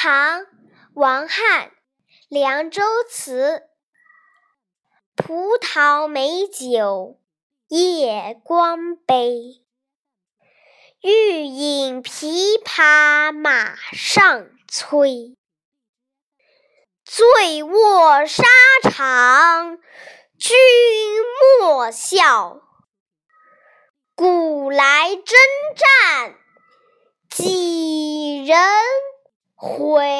唐·王翰，凉州词。葡萄美酒夜光杯，欲饮琵琶马上催。醉卧沙场君莫笑，古来征战几人回？